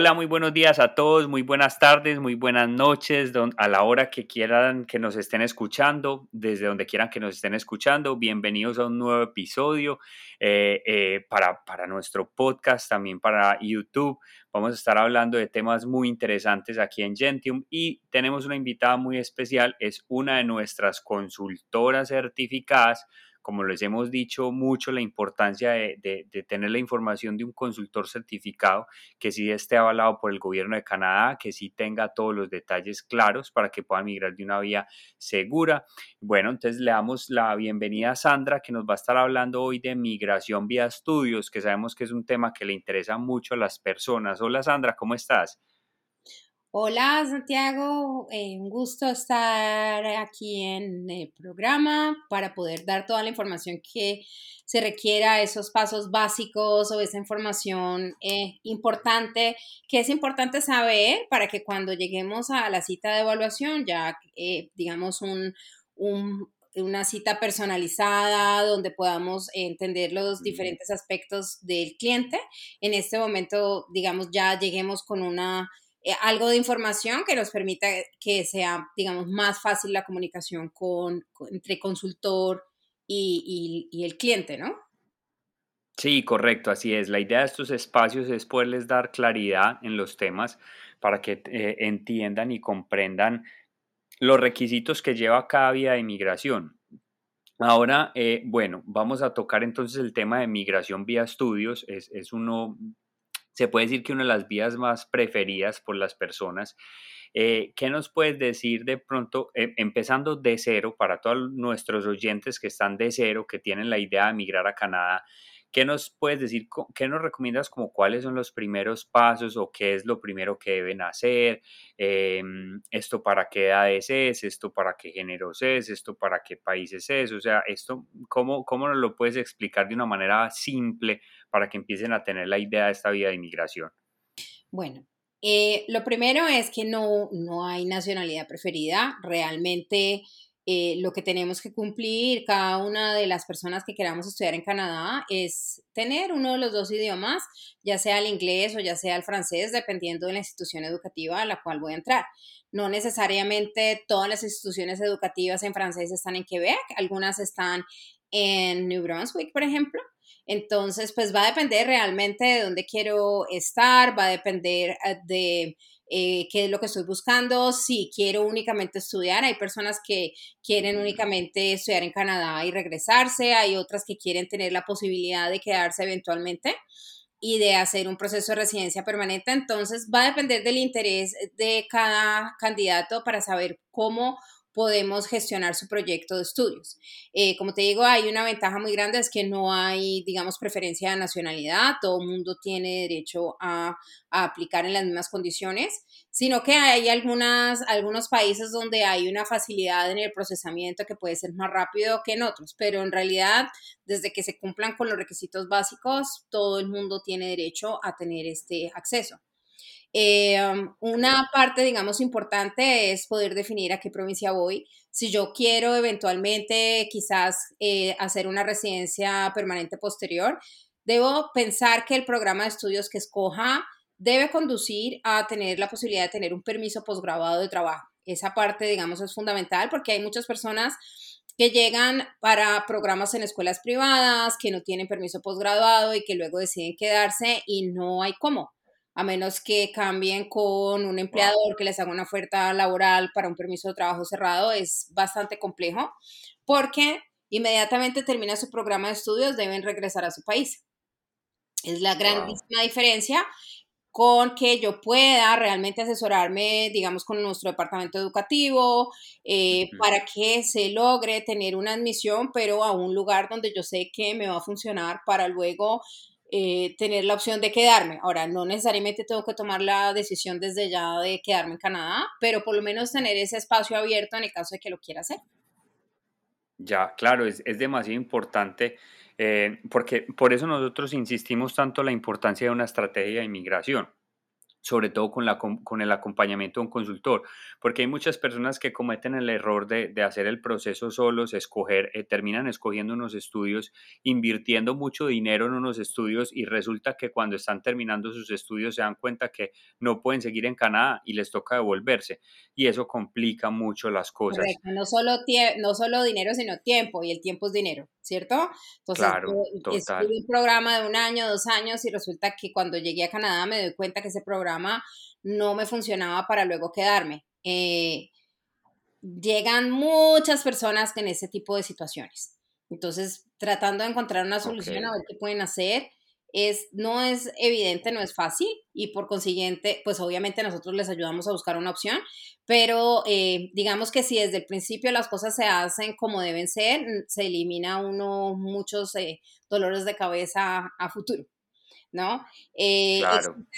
Hola, muy buenos días a todos, muy buenas tardes, muy buenas noches, a la hora que quieran que nos estén escuchando, desde donde quieran que nos estén escuchando. Bienvenidos a un nuevo episodio eh, eh, para, para nuestro podcast, también para YouTube. Vamos a estar hablando de temas muy interesantes aquí en Gentium y tenemos una invitada muy especial, es una de nuestras consultoras certificadas como les hemos dicho mucho, la importancia de, tener la información de un consultor certificado que sí esté avalado por el gobierno de Canadá, que sí tenga todos los detalles claros para que puedan migrar de una vía segura. Bueno, entonces le damos la bienvenida a Sandra, que nos va a estar hablando hoy de migración vía estudios, que sabemos que es un tema que le interesa mucho a las personas. Hola Sandra, ¿cómo estás? Hola Santiago, eh, un gusto estar aquí en el programa para poder dar toda la información que se requiera, esos pasos básicos o esa información eh, importante que es importante saber para que cuando lleguemos a la cita de evaluación ya eh, digamos un, una cita personalizada donde podamos entender los diferentes aspectos del cliente. En este momento, digamos, ya lleguemos con una eh, algo de información que nos permita que sea, digamos, más fácil la comunicación con, entre consultor y, y, el cliente, ¿no? Sí, correcto, así es. La idea de estos espacios es poderles dar claridad en los temas para que eh, entiendan y comprendan los requisitos que lleva cada vía de migración. Ahora, eh, bueno, vamos a tocar entonces el tema de migración vía estudios. Es, es uno se puede decir que una de las vías más preferidas por las personas. Eh, ¿Qué nos puedes decir de pronto, eh, empezando de cero, para todos nuestros oyentes que están de cero, que tienen la idea de emigrar a Canadá? ¿Qué nos puedes decir, qué nos recomiendas como cuáles son los primeros pasos o qué es lo primero que deben hacer? Em, ¿Esto para qué edades es? ¿Esto para qué géneros es? ¿Esto para qué países es? O sea, esto, ¿cómo, ¿cómo nos lo puedes explicar de una manera simple para que empiecen a tener la idea de esta vida de inmigración? Bueno, eh, lo primero es que no, no hay nacionalidad preferida. Realmente eh, lo que tenemos que cumplir cada una de las personas que queramos estudiar en Canadá es tener uno de los dos idiomas, ya sea el inglés o ya sea el francés, dependiendo de la institución educativa a la cual voy a entrar. No necesariamente todas las instituciones educativas en francés están en Quebec, algunas están en New Brunswick, por ejemplo. Entonces, pues va a depender realmente de dónde quiero estar, va a depender eh, de eh, qué es lo que estoy buscando, si quiero únicamente estudiar. Hay personas que quieren únicamente estudiar en Canadá y regresarse, hay otras que quieren tener la posibilidad de quedarse eventualmente y de hacer un proceso de residencia permanente. Entonces va a depender del interés de cada candidato para saber cómo podemos gestionar su proyecto de estudios. Eh, como te digo, hay una ventaja muy grande, es que no hay, digamos, preferencia de nacionalidad, todo el mundo tiene derecho a, aplicar en las mismas condiciones, sino que hay algunas, algunos países donde hay una facilidad en el procesamiento que puede ser más rápido que en otros, pero en realidad, desde que se cumplan con los requisitos básicos, todo el mundo tiene derecho a tener este acceso. Eh, una parte, digamos, importante es poder definir a qué provincia voy. Si yo quiero eventualmente quizás eh, hacer una residencia permanente posterior, debo pensar que el programa de estudios que escoja debe conducir a tener la posibilidad de tener un permiso posgrabado de trabajo. Esa parte, digamos, es fundamental porque hay muchas personas que llegan para programas en escuelas privadas, que no tienen permiso posgraduado y que luego deciden quedarse y no hay cómo a menos que cambien con un empleador que les haga una oferta laboral para un permiso de trabajo cerrado, es bastante complejo porque inmediatamente termina su programa de estudios, deben regresar a su país. Es la grandísima diferencia con que yo pueda realmente asesorarme, digamos, con nuestro departamento educativo, eh, para que se logre tener una admisión, pero a un lugar donde yo sé que me va a funcionar para luego eh, tener la opción de quedarme. Ahora, no necesariamente tengo que tomar la decisión desde ya de quedarme en Canadá, pero por lo menos tener ese espacio abierto en el caso de que lo quiera hacer. Ya, claro, es, es demasiado importante eh, porque por eso nosotros insistimos tanto en la importancia de una estrategia de inmigración. Sobre todo con, la, con el acompañamiento de un consultor, porque hay muchas personas que cometen el error de, hacer el proceso solos, escoger, eh, terminan escogiendo unos estudios, invirtiendo mucho dinero en unos estudios y resulta que cuando están terminando sus estudios se dan cuenta que no pueden seguir en Canadá y les toca devolverse y eso complica mucho las cosas. No solo, no solo dinero, sino tiempo y el tiempo es dinero, ¿cierto? Entonces, claro, un programa de un año, dos años y resulta que cuando llegué a Canadá me doy cuenta que ese programa no me funcionaba para luego quedarme. Eh, llegan muchas personas en ese tipo de situaciones. Entonces, tratando de encontrar una solución a ver qué pueden hacer, es, no es evidente, no es fácil y por consiguiente, pues obviamente nosotros les ayudamos a buscar una opción, pero eh, digamos que si desde el principio las cosas se hacen como deben ser, se elimina uno muchos eh, dolores de cabeza a futuro. ¿no? Eh,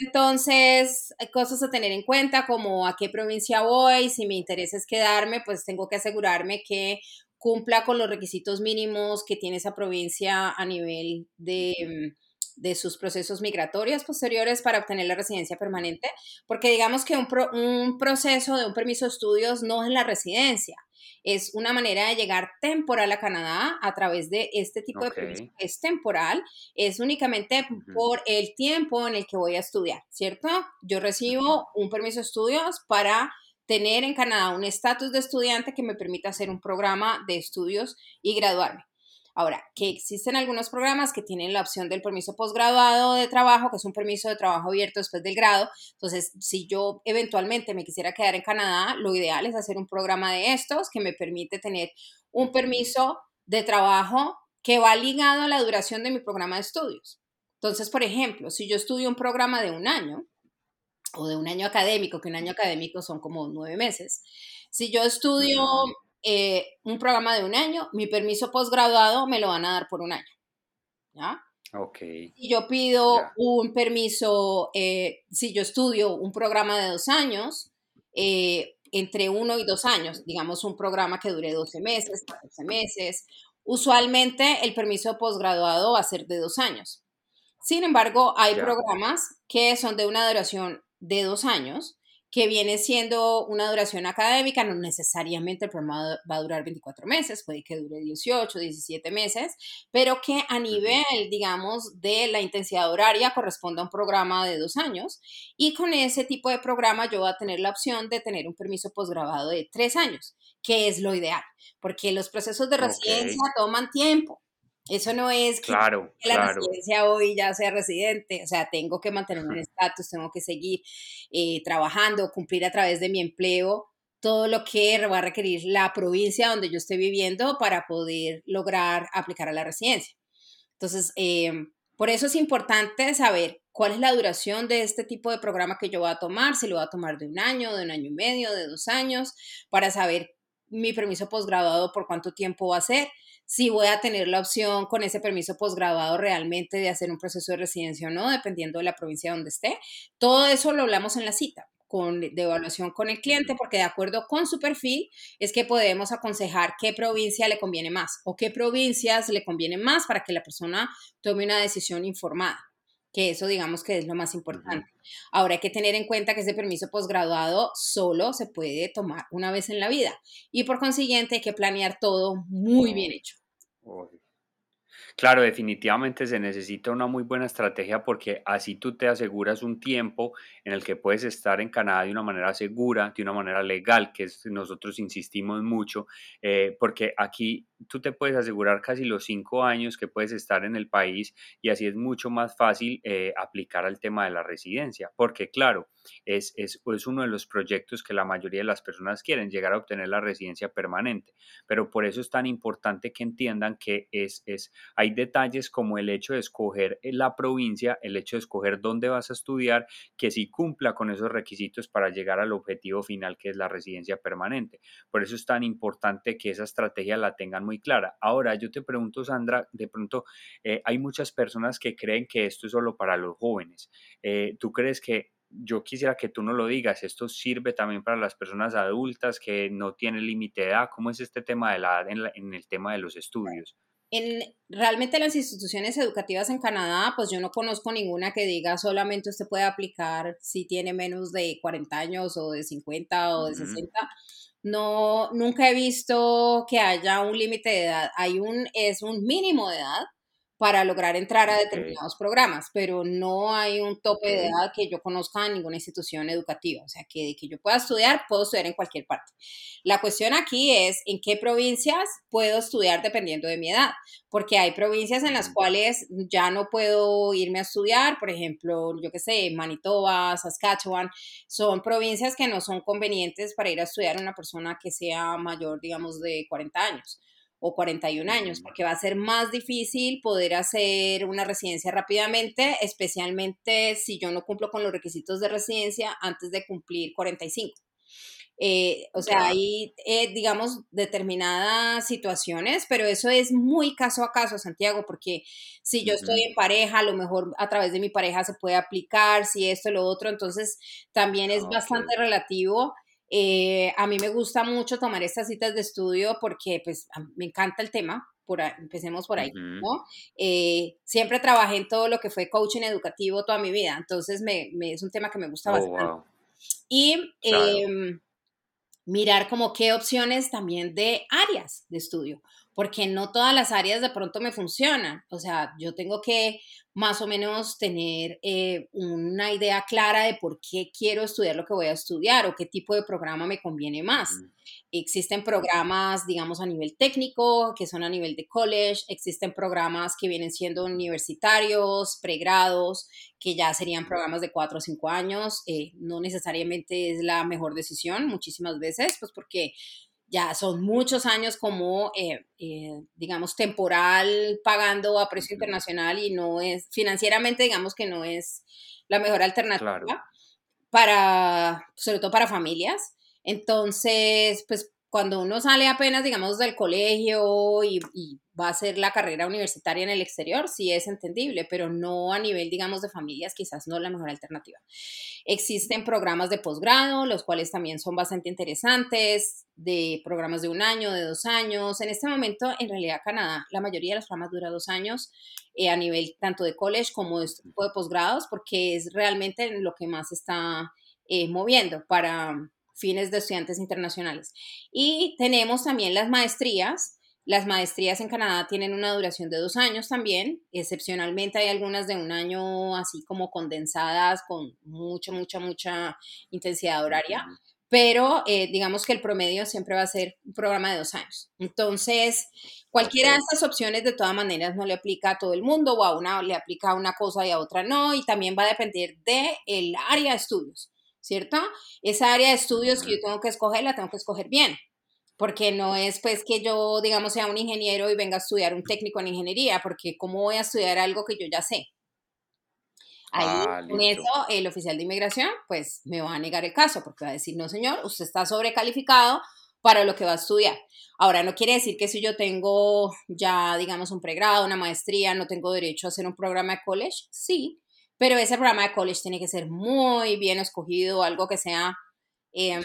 entonces, hay cosas a tener en cuenta como a qué provincia voy, si mi interés es quedarme, pues tengo que asegurarme que cumpla con los requisitos mínimos que tiene esa provincia a nivel de, mm, de sus procesos migratorios posteriores para obtener la residencia permanente, porque digamos que un, un proceso de un permiso de estudios no es la residencia, es una manera de llegar temporal a Canadá a través de este tipo de permiso. Es temporal, es únicamente por el tiempo en el que voy a estudiar, ¿cierto? Yo recibo un permiso de estudios para tener en Canadá un estatus de estudiante que me permita hacer un programa de estudios y graduarme. Ahora, que existen algunos programas que tienen la opción del permiso posgraduado de trabajo, que es un permiso de trabajo abierto después del grado. Entonces, si yo eventualmente me quisiera quedar en Canadá, lo ideal es hacer un programa de estos que me permite tener un permiso de trabajo que va ligado a la duración de mi programa de estudios. Entonces, por ejemplo, si yo estudio un programa de un año o de un año académico, que un año académico son como nueve meses, si yo estudio eh, un programa de un año, mi permiso posgraduado me lo van a dar por un año. ¿Ya? Ok. Si yo pido un permiso, eh, si yo estudio un programa de dos años, eh, entre uno y dos años, digamos un programa que dure 12 meses, 14 meses, usualmente el permiso posgraduado va a ser de dos años. Sin embargo, hay programas que son de una duración de dos años que viene siendo una duración académica, no necesariamente el programa va a durar 24 meses, puede que dure 18, 17 meses, pero que a nivel, digamos, de la intensidad horaria corresponde a un programa de dos años. Y con ese tipo de programa yo voy a tener la opción de tener un permiso posgrabado de tres años, que es lo ideal, porque los procesos de residencia toman tiempo. Eso no es que, la residencia hoy ya sea residente, o sea, tengo que mantener un estatus, tengo que seguir eh, trabajando, cumplir a través de mi empleo todo lo que va a requerir la provincia donde yo esté viviendo para poder lograr aplicar a la residencia. Entonces, em, por eso es importante saber cuál es la duración de este tipo de programa que yo voy a tomar, si lo voy a tomar de un año, de un año y medio, de dos años, para saber mi permiso posgraduado por cuánto tiempo va a ser si voy a tener la opción con ese permiso posgraduado realmente de hacer un proceso de residencia o no, dependiendo de la provincia donde esté. Todo eso lo hablamos en la cita con, de evaluación con el cliente, porque de acuerdo con su perfil es que podemos aconsejar qué provincia le conviene más o qué provincias le conviene más para que la persona tome una decisión informada que eso digamos que es lo más importante. Ahora hay que tener en cuenta que ese permiso posgraduado solo se puede tomar una vez en la vida y por consiguiente hay que planear todo muy bien hecho. Claro, definitivamente se necesita una muy buena estrategia porque así tú te aseguras un tiempo en el que puedes estar en Canadá de una manera segura, de una manera legal, que nosotros insistimos mucho, eh, porque aquí tú te puedes asegurar casi los cinco años que puedes estar en el país y así es mucho más fácil eh, aplicar al tema de la residencia, porque claro, es, es, es, uno de los proyectos que la mayoría de las personas quieren, llegar a obtener la residencia permanente, pero por eso es tan importante que entiendan que es, es, hay detalles como el hecho de escoger eh, la provincia, el hecho de escoger dónde vas a estudiar, que si cumpla con esos requisitos para llegar al objetivo final que es la residencia permanente. Por eso es tan importante que esa estrategia la tengan muy clara. Ahora, yo te pregunto, Sandra, de pronto eh, hay muchas personas que creen que esto es solo para los jóvenes. Eh, ¿Tú crees que yo quisiera que tú no lo digas, esto sirve también para las personas adultas que no tienen límite de edad. ¿Cómo es este tema de la edad en, el tema de los estudios? En realmente las instituciones educativas en Canadá, pues yo no conozco ninguna que diga solamente usted puede aplicar si tiene menos de 40 años o de 50 o de 60. No, nunca he visto que haya un límite de edad. Hay un, es un mínimo de edad para lograr entrar a determinados programas, pero no hay un tope de edad que yo conozca en ninguna institución educativa. O sea, que de que yo pueda estudiar, puedo estudiar en cualquier parte. La cuestión aquí es en qué provincias puedo estudiar dependiendo de mi edad, porque hay provincias en las cuales ya no puedo irme a estudiar, por ejemplo, yo qué sé, Manitoba, Saskatchewan, son provincias que no son convenientes para ir a estudiar una persona que sea mayor, digamos, de 40 años o 41 años, porque va a ser más difícil poder hacer una residencia rápidamente, especialmente si yo no cumplo con los requisitos de residencia antes de cumplir 45. Eh, o sea, hay, eh, digamos, determinadas situaciones, pero eso es muy caso a caso, Santiago, porque si yo estoy en pareja, a lo mejor a través de mi pareja se puede aplicar, si esto, lo otro, entonces también es bastante relativo. Eh, a mí me gusta mucho tomar estas citas de estudio porque pues me encanta el tema, por empecemos por ahí, ¿no? Eh, siempre trabajé en todo lo que fue coaching educativo toda mi vida, entonces me, es un tema que me gusta oh, bastante. Y em, mirar como qué opciones también de áreas de estudio, porque no todas las áreas de pronto me funcionan, o sea, yo tengo que más o menos tener eh, una idea clara de por qué quiero estudiar lo que voy a estudiar o qué tipo de programa me conviene más. Existen programas, digamos, a nivel técnico, que son a nivel de college, existen programas que vienen siendo universitarios, pregrados, que ya serían programas de cuatro o cinco años. Eh, no necesariamente es la mejor decisión muchísimas veces, pues porque ya son muchos años como, eh, eh, digamos, temporal pagando a precio internacional y no es, financieramente, digamos que no es la mejor alternativa para, sobre todo para familias. Entonces, pues cuando uno sale apenas, digamos, del colegio y, va a hacer la carrera universitaria en el exterior, sí es entendible, pero no a nivel, digamos, de familias, quizás no la mejor alternativa. Existen programas de posgrado, los cuales también son bastante interesantes, de programas de un año, de dos años. En este momento, en realidad, Canadá, la mayoría de los programas dura dos años eh, a nivel tanto de college como de, este de posgrados, porque es realmente lo que más está eh, moviendo para fines de estudiantes internacionales. Y tenemos también las maestrías. Las maestrías en Canadá tienen una duración de dos años también. Excepcionalmente hay algunas de un año así como condensadas con mucha, mucha, mucha intensidad horaria. Pero eh, digamos que el promedio siempre va a ser un programa de dos años. Entonces, cualquiera de estas opciones de todas maneras no le aplica a todo el mundo o a una le aplica a una cosa y a otra no. Y también va a depender del el área de estudios. ¿Cierto? Esa área de estudios que yo tengo que escoger, la tengo que escoger bien, porque no es pues que yo, digamos, sea un ingeniero y venga a estudiar un técnico en ingeniería, porque ¿cómo voy a estudiar algo que yo ya sé? Ahí, ah, con eso, el oficial de inmigración, pues me va a negar el caso, porque va a decir, no, señor, usted está sobrecalificado para lo que va a estudiar. Ahora, no quiere decir que si yo tengo ya, digamos, un pregrado, una maestría, no tengo derecho a hacer un programa de college. Sí, pero ese programa de college tiene que ser muy bien escogido, algo que sea em,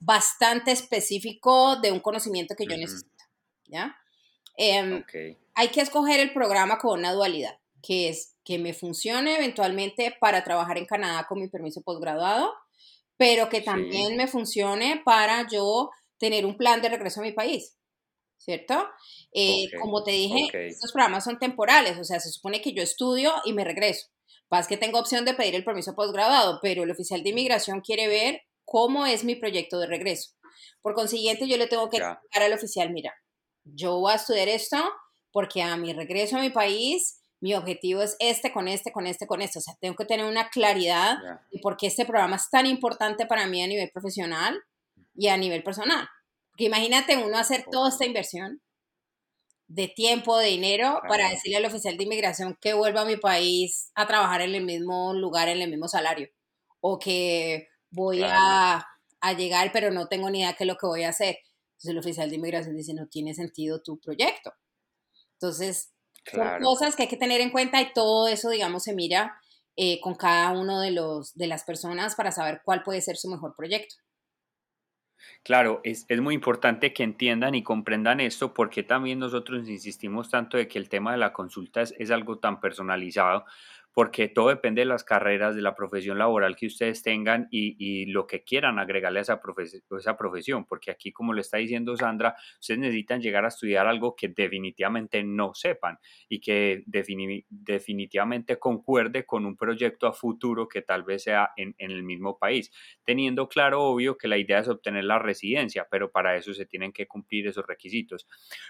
bastante específico de un conocimiento que yo necesito, ¿ya? Em, hay que escoger el programa con una dualidad, que es que me funcione eventualmente para trabajar en Canadá con mi permiso postgraduado, pero que también me funcione para yo tener un plan de regreso a mi país, ¿cierto? Eh, como te dije, estos programas son temporales, o sea, se supone que yo estudio y me regreso. Pasa que tengo opción de pedir el permiso postgraduado, pero el oficial de inmigración quiere ver cómo es mi proyecto de regreso. Por consiguiente, yo le tengo que explicar al oficial, mira, yo voy a estudiar esto porque a mi regreso a mi país, mi objetivo es este, con este, con este, con este. O sea, tengo que tener una claridad de por qué este programa es tan importante para mí a nivel profesional y a nivel personal. Porque imagínate uno hacer toda esta inversión de tiempo, de dinero, para decirle al oficial de inmigración que vuelva a mi país a trabajar en el mismo lugar, en el mismo salario. O que voy a, llegar, pero no tengo ni idea qué es lo que voy a hacer. Entonces el oficial de inmigración dice, no tiene sentido tu proyecto. Entonces, son cosas que hay que tener en cuenta y todo eso, digamos, se mira eh, con cada uno de, los, de las personas para saber cuál puede ser su mejor proyecto. Claro, es, es, muy importante que entiendan y comprendan esto porque también nosotros insistimos tanto de que el tema de la consulta es, es algo tan personalizado porque todo depende de las carreras, de la profesión laboral que ustedes tengan y, lo que quieran agregarle a esa, esa profesión, porque aquí, como le está diciendo Sandra, ustedes necesitan llegar a estudiar algo que definitivamente no sepan y que definitivamente concuerde con un proyecto a futuro que tal vez sea en, el mismo país, teniendo claro, obvio, que la idea es obtener la residencia, pero para eso se tienen que cumplir esos requisitos.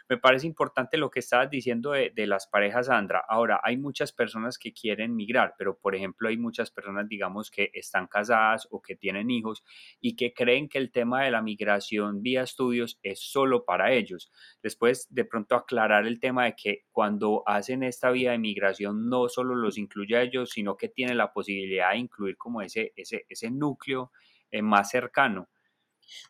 Me parece importante lo que estabas diciendo de, de las parejas, Sandra. Ahora, hay muchas personas que quieren migrar, pero por ejemplo hay muchas personas, digamos, que están casadas o que tienen hijos y que creen que el tema de la migración vía estudios es solo para ellos. Después, de pronto aclarar el tema de que cuando hacen esta vía de migración no solo los incluye a ellos, sino que tiene la posibilidad de incluir como ese, ese, ese núcleo eh, más cercano.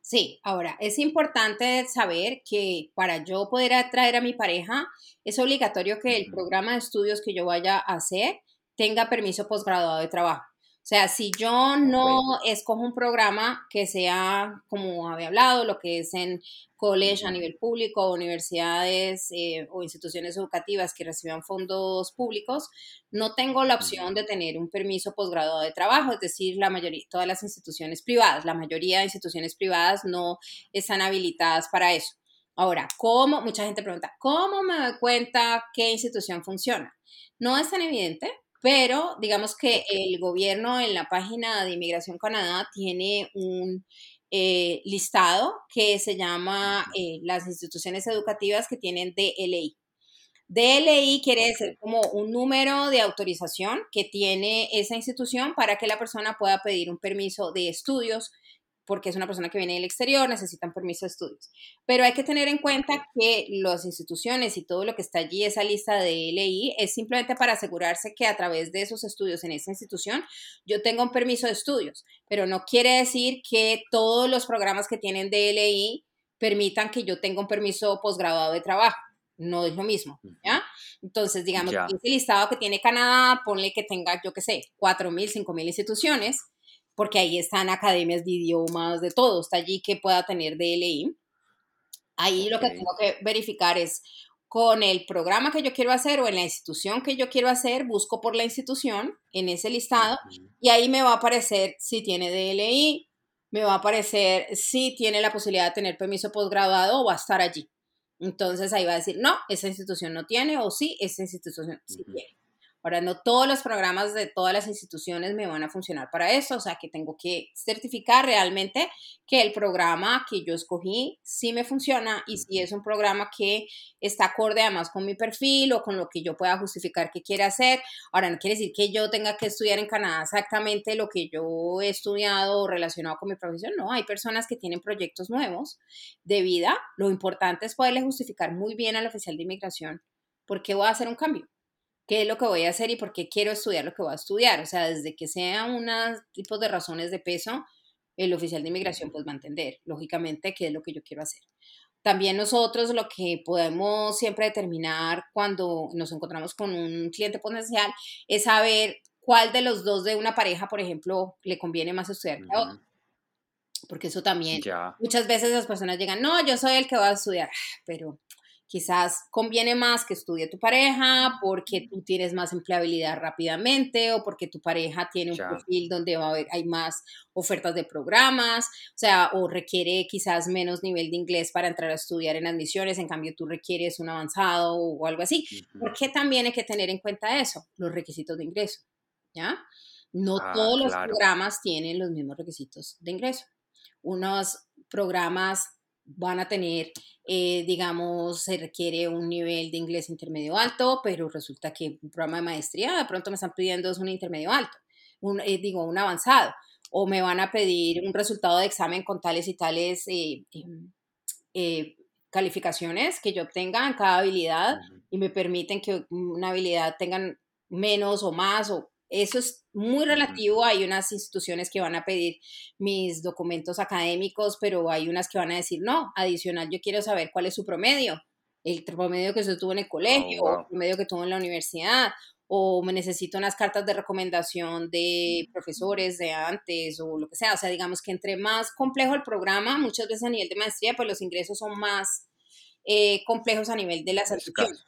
Sí, ahora es importante saber que para yo poder atraer a mi pareja es obligatorio que el programa de estudios que yo vaya a hacer tenga permiso posgraduado de trabajo. O sea, si yo no escojo un programa que sea, como había hablado, lo que es en college a nivel público, universidades eh, o instituciones educativas que reciban fondos públicos, no tengo la opción de tener un permiso posgraduado de trabajo, es decir, la mayoría, todas las instituciones privadas, la mayoría de instituciones privadas no están habilitadas para eso. Ahora, ¿cómo? Mucha gente pregunta, ¿cómo me doy cuenta qué institución funciona? No es tan evidente, pero digamos que el gobierno en la página de Inmigración Canadá tiene un eh, listado que se llama eh, las instituciones educativas que tienen DLI. DLI quiere decir como un número de autorización que tiene esa institución para que la persona pueda pedir un permiso de estudios porque es una persona que viene del exterior, necesitan permiso de estudios. Pero hay que tener en cuenta que las instituciones y todo lo que está allí, esa lista de LI, es simplemente para asegurarse que a través de esos estudios en esa institución yo tengo un permiso de estudios, pero no quiere decir que todos los programas que tienen DLI permitan que yo tenga un permiso posgraduado de trabajo. No es lo mismo, ¿ya? Entonces, digamos, ese listado que tiene Canadá, ponle que tenga, yo qué sé, 4.000, 5.000 instituciones, porque ahí están academias de idiomas, de todo, está allí que pueda tener DLI. Ahí lo que tengo que verificar es con el programa que yo quiero hacer o en la institución que yo quiero hacer, busco por la institución en ese listado y ahí me va a aparecer si tiene DLI, me va a aparecer si tiene la posibilidad de tener permiso posgraduado o va a estar allí. Entonces ahí va a decir, no, esa institución no tiene o sí, esa institución sí tiene. Ahora, no todos los programas de todas las instituciones me van a funcionar para eso, o sea que tengo que certificar realmente que el programa que yo escogí sí me funciona y si es un programa que está acorde además con mi perfil o con lo que yo pueda justificar que quiere hacer. Ahora, no quiere decir que yo tenga que estudiar en Canadá exactamente lo que yo he estudiado relacionado con mi profesión, no, hay personas que tienen proyectos nuevos de vida. Lo importante es poderle justificar muy bien al oficial de inmigración por qué voy a hacer un cambio qué es lo que voy a hacer y por qué quiero estudiar lo que voy a estudiar. O sea, desde que sea unos tipos de razones de peso, el oficial de inmigración pues va a entender, lógicamente, qué es lo que yo quiero hacer. También nosotros lo que podemos siempre determinar cuando nos encontramos con un cliente potencial es saber cuál de los dos de una pareja, por ejemplo, le conviene más estudiar que a. Porque eso también, muchas veces las personas llegan, no, yo soy el que va a estudiar, pero Quizás conviene más que estudie tu pareja porque tú tienes más empleabilidad rápidamente o porque tu pareja tiene un perfil donde va a haber, hay más ofertas de programas, o sea, o requiere quizás menos nivel de inglés para entrar a estudiar en admisiones, en cambio tú requieres un avanzado o algo así. Porque también hay que tener en cuenta eso, los requisitos de ingreso, ¿ya? No ah, todos los programas tienen los mismos requisitos de ingreso. Unos programas van a tener, eh, digamos, se requiere un nivel de inglés intermedio alto, pero resulta que un programa de maestría de pronto me están pidiendo es un intermedio alto, un, eh, digo, un avanzado, o me van a pedir un resultado de examen con tales y tales eh, em, calificaciones que yo obtenga en cada habilidad y me permiten que una habilidad tengan menos o más o eso es muy relativo. Hay unas instituciones que van a pedir mis documentos académicos, pero hay unas que van a decir, no, adicional, yo quiero saber cuál es su promedio el promedio que se tuvo en el colegio o el promedio que tuvo en la universidad o me necesito unas cartas de recomendación de profesores de antes o lo que sea. O sea, digamos que entre más complejo el programa, muchas veces a nivel de maestría, pues los ingresos son más eh, complejos a nivel de las admisiones.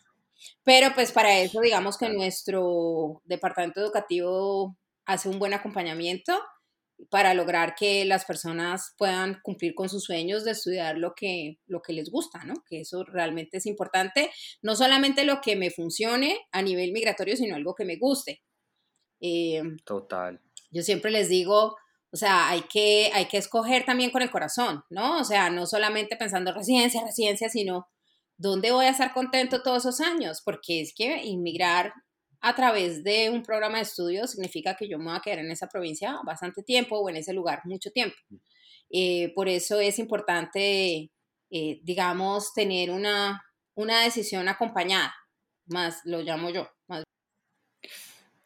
Pero pues para eso, digamos que nuestro departamento educativo hace un buen acompañamiento para lograr que las personas puedan cumplir con sus sueños de estudiar lo que, lo que les gusta, ¿no? Que eso realmente es importante, no solamente lo que me funcione a nivel migratorio, sino algo que me guste. Eh, Total. Yo siempre les digo, o sea, hay que, hay que escoger también con el corazón, ¿no? O sea, no solamente pensando residencia, residencia, sino dónde voy a estar contento todos esos años, porque es que inmigrar a través de un programa de estudios significa que yo me voy a quedar en esa provincia bastante tiempo o en ese lugar mucho tiempo. Eh, por eso es importante, eh, digamos, tener una, una decisión acompañada, más lo llamo yo.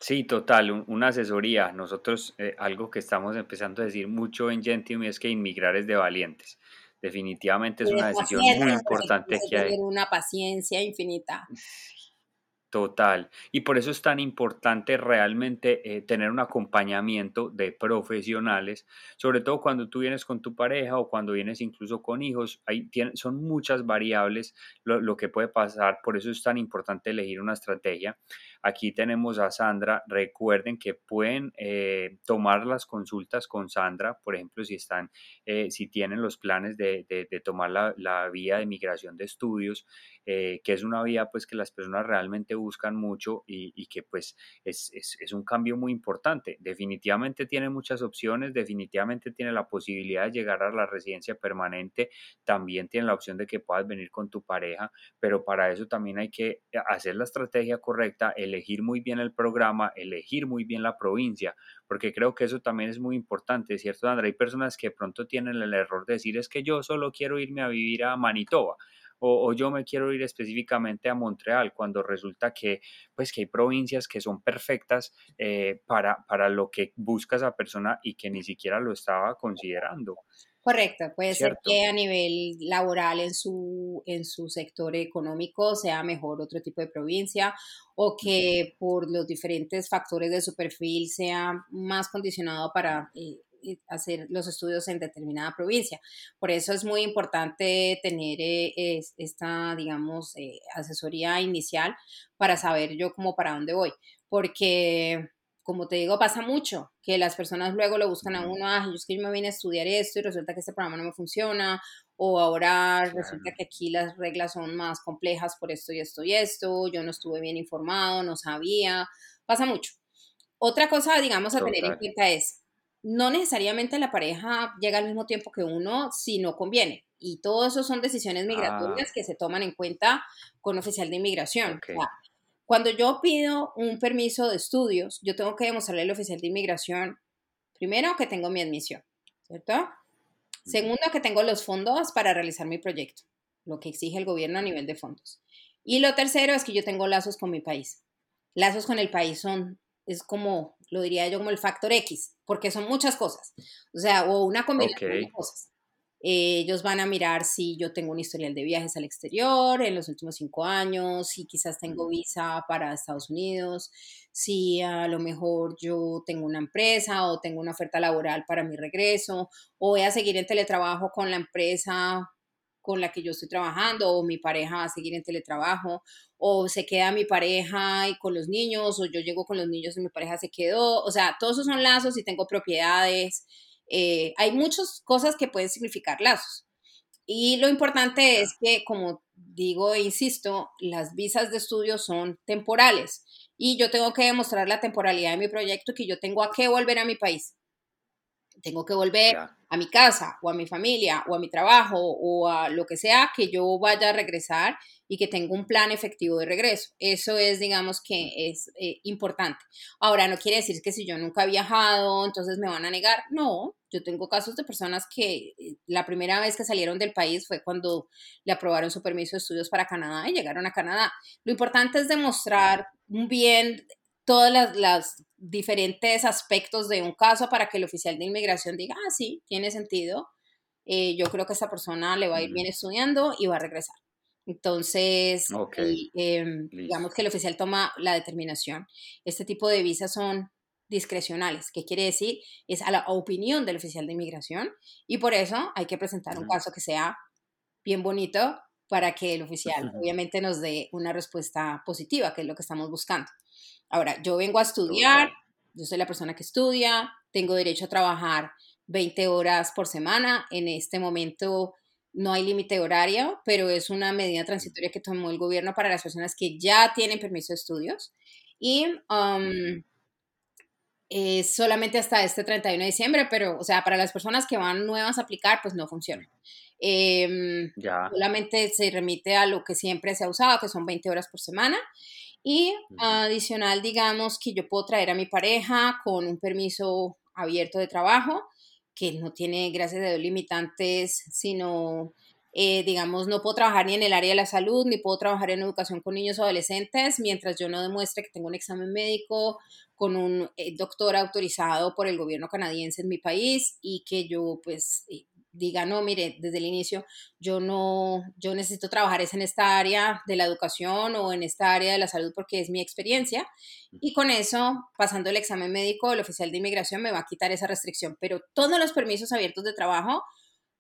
Sí, total, una asesoría. Nosotros eh, algo que estamos empezando a decir mucho en Gentium es que inmigrar es de valientes. Definitivamente es una decisión muy importante que hay. Una paciencia infinita. Total. Y por eso es tan importante realmente eh, tener un acompañamiento de profesionales, sobre todo cuando tú vienes con tu pareja o cuando vienes incluso con hijos. Hay, son muchas variables lo, lo, que puede pasar, por eso es tan importante elegir una estrategia. Aquí tenemos a Sandra. Recuerden que pueden eh, tomar las consultas con Sandra, por ejemplo, si están, eh, si tienen los planes de, tomar la, vía de migración de estudios, eh, que es una vía pues que las personas realmente buscan mucho y, que pues es, es, un cambio muy importante. Definitivamente tiene muchas opciones, definitivamente tiene la posibilidad de llegar a la residencia permanente, también tiene la opción de que puedas venir con tu pareja, pero para eso también hay que hacer la estrategia correcta, elegir muy bien el programa, elegir muy bien la provincia, porque creo que eso también es muy importante, ¿cierto, André? Hay personas que de pronto tienen el error de decir es que yo solo quiero irme a vivir a Manitoba. O, yo me quiero ir específicamente a Montreal, cuando resulta que, pues, que hay provincias que son perfectas eh, para, para lo que busca esa persona y que ni siquiera lo estaba considerando. Correcto, puede ser que a nivel laboral en su, en su sector económico sea mejor otro tipo de provincia o que por los diferentes factores de su perfil sea más condicionado para eh, eh, hacer los estudios en determinada provincia. Por eso es muy importante tener eh, esta, digamos, asesoría inicial para saber yo cómo para dónde voy, porque como te digo, pasa mucho, que las personas luego lo buscan a uno, ah, yo es que yo me vine a estudiar esto y resulta que este programa no me funciona, o ahora resulta que aquí las reglas son más complejas por esto y esto y esto, yo no estuve bien informado, no sabía, pasa mucho. Otra cosa, digamos, a tener en cuenta es, no necesariamente la pareja llega al mismo tiempo que uno si no conviene. Y todo eso son decisiones migratorias ah. que se toman en cuenta con oficial de inmigración. Cuando yo pido un permiso de estudios, yo tengo que demostrarle al oficial de inmigración, primero, que tengo mi admisión, ¿cierto? Segundo, que tengo los fondos para realizar mi proyecto, lo que exige el gobierno a nivel de fondos. Y lo tercero es que yo tengo lazos con mi país. Lazos con el país son, es como, lo diría yo, como el factor X, porque son muchas cosas. O sea, o una combinación de cosas. Ellos van a mirar si yo tengo un historial de viajes al exterior en los últimos cinco años, si quizás tengo visa para Estados Unidos, si a lo mejor yo tengo una empresa o tengo una oferta laboral para mi regreso, o voy a seguir en teletrabajo con la empresa con la que yo estoy trabajando, o mi pareja va a seguir en teletrabajo, o se queda mi pareja y con los niños, o yo llego con los niños y mi pareja se quedó. O sea, todos esos son lazos y tengo propiedades eh, hay muchas cosas que pueden significar lazos. Y lo importante es que, como digo e insisto, las visas de estudio son temporales y yo tengo que demostrar la temporalidad de mi proyecto que yo tengo a qué volver a mi país. Tengo que volver a mi casa o a mi familia o a mi trabajo o a lo que sea que yo vaya a regresar y que tenga un plan efectivo de regreso. Eso es, digamos, que es eh, importante. Ahora, no quiere decir que si yo nunca he viajado, entonces me van a negar. No, yo tengo casos de personas que eh, la primera vez que salieron del país fue cuando le aprobaron su permiso de estudios para Canadá y llegaron a Canadá. Lo importante es demostrar bien todos los diferentes aspectos de un caso para que el oficial de inmigración diga, ah, sí, tiene sentido. Eh, yo creo que esa persona le va a ir bien estudiando y va a regresar. Entonces, em, digamos que el oficial toma la determinación. Este tipo de visas son discrecionales. ¿Qué quiere decir? Es a la opinión del oficial de inmigración y por eso hay que presentar un caso que sea bien bonito para que el oficial obviamente nos dé una respuesta positiva, que es lo que estamos buscando. Ahora, yo vengo a estudiar, yo soy la persona que estudia, tengo derecho a trabajar 20 horas por semana. En este momento no hay límite horario, pero es una medida transitoria que tomó el gobierno para las personas que ya tienen permiso de estudios. Y um, solamente hasta este 31 de diciembre, pero, o sea, para las personas que van nuevas a aplicar, pues no funciona. Em, solamente se remite a lo que siempre se ha usado, que son 20 horas por semana. Y adicional, digamos que yo puedo traer a mi pareja con un permiso abierto de trabajo, que no tiene, gracias a Dios, limitantes, sino, eh, digamos, no puedo trabajar ni en el área de la salud, ni puedo trabajar en educación con niños o adolescentes, mientras yo no demuestre que tengo un examen médico con un eh, doctor autorizado por el gobierno canadiense en mi país y que yo, pues, eh, diga, no, mire, desde el inicio, yo no, yo necesito trabajar es en esta área de la educación o en esta área de la salud porque es mi experiencia. Y con eso, pasando el examen médico, el oficial de inmigración me va a quitar esa restricción. Pero todos los permisos abiertos de trabajo,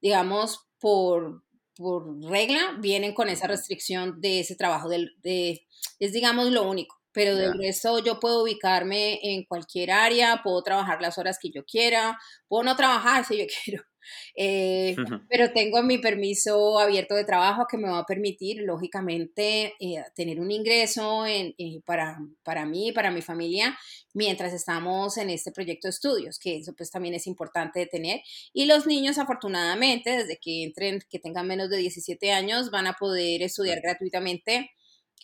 digamos, por, por regla, vienen con esa restricción de ese trabajo. De, de, es, digamos, lo único. Pero del resto yo puedo ubicarme en cualquier área, puedo trabajar las horas que yo quiera, puedo no trabajar si yo quiero eh, pero tengo mi permiso abierto de trabajo que me va a permitir, lógicamente, eh, tener un ingreso en, eh, para, para mí, para mi familia, mientras estamos en este proyecto de estudios, que eso pues también es importante de tener. Y los niños, afortunadamente, desde que entren, que tengan menos de 17 años, van a poder estudiar gratuitamente.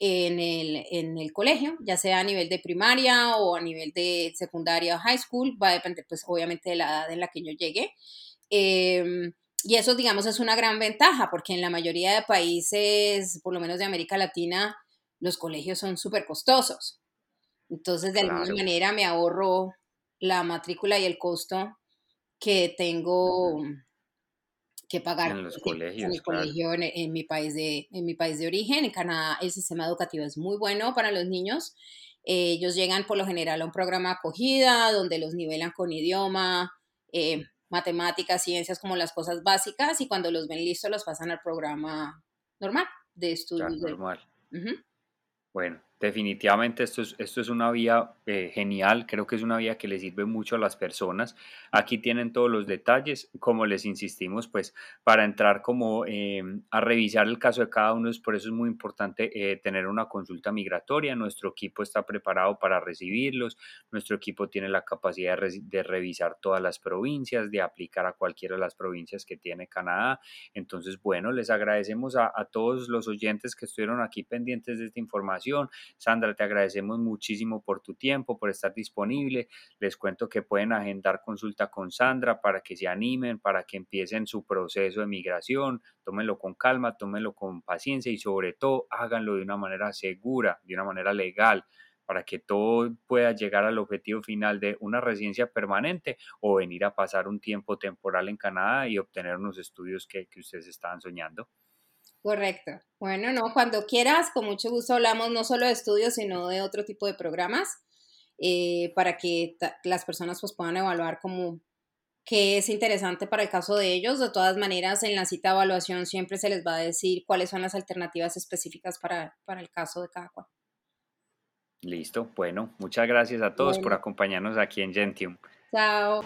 En el, en el, colegio, ya sea a nivel de primaria o a nivel de secundaria o high school, va a depender pues obviamente de la edad en la que yo llegue. Em, y eso, digamos, es una gran ventaja, porque en la mayoría de países, por lo menos de América Latina, los colegios son súper costosos. Entonces, de alguna manera me ahorro la matrícula y el costo que tengo que pagar en los colegios, en, colegio en, mi país de, en mi país de origen. En Canadá el sistema educativo es muy bueno para los niños. ellos llegan por lo general a un programa acogida donde los nivelan con idioma, eh, matemáticas, ciencias como las cosas básicas y cuando los ven listos los pasan al programa normal de estudios. normal. Bueno, Definitivamente esto es, esto es una vía eh, genial, creo que es una vía que le sirve mucho a las personas. Aquí tienen todos los detalles, como les insistimos, pues para entrar como eh, a revisar el caso de cada uno, por eso es muy importante eh, tener una consulta migratoria. Nuestro equipo está preparado para recibirlos, nuestro equipo tiene la capacidad de, revisar todas las provincias, de aplicar a cualquiera de las provincias que tiene Canadá. Entonces, bueno, les agradecemos a todos los oyentes que estuvieron aquí pendientes de esta información. Sandra, te agradecemos muchísimo por tu tiempo, por estar disponible. Les cuento que pueden agendar consulta con Sandra para que se animen, para que empiecen su proceso de migración. Tómenlo con calma, tómenlo con paciencia y sobre todo háganlo de una manera segura, de una manera legal para que todo pueda llegar al objetivo final de una residencia permanente o venir a pasar un tiempo temporal en Canadá y obtener unos estudios que, que ustedes estaban soñando. Correcto. Bueno, no, cuando quieras, con mucho gusto hablamos no solo de estudios, sino de otro tipo de programas eh, para que las personas pues, puedan evaluar como qué es interesante para el caso de ellos. De todas maneras, en la cita de evaluación siempre se les va a decir cuáles son las alternativas específicas para, el caso de cada cual. Listo. Bueno, muchas gracias a todos por acompañarnos aquí en Gentium. Chao.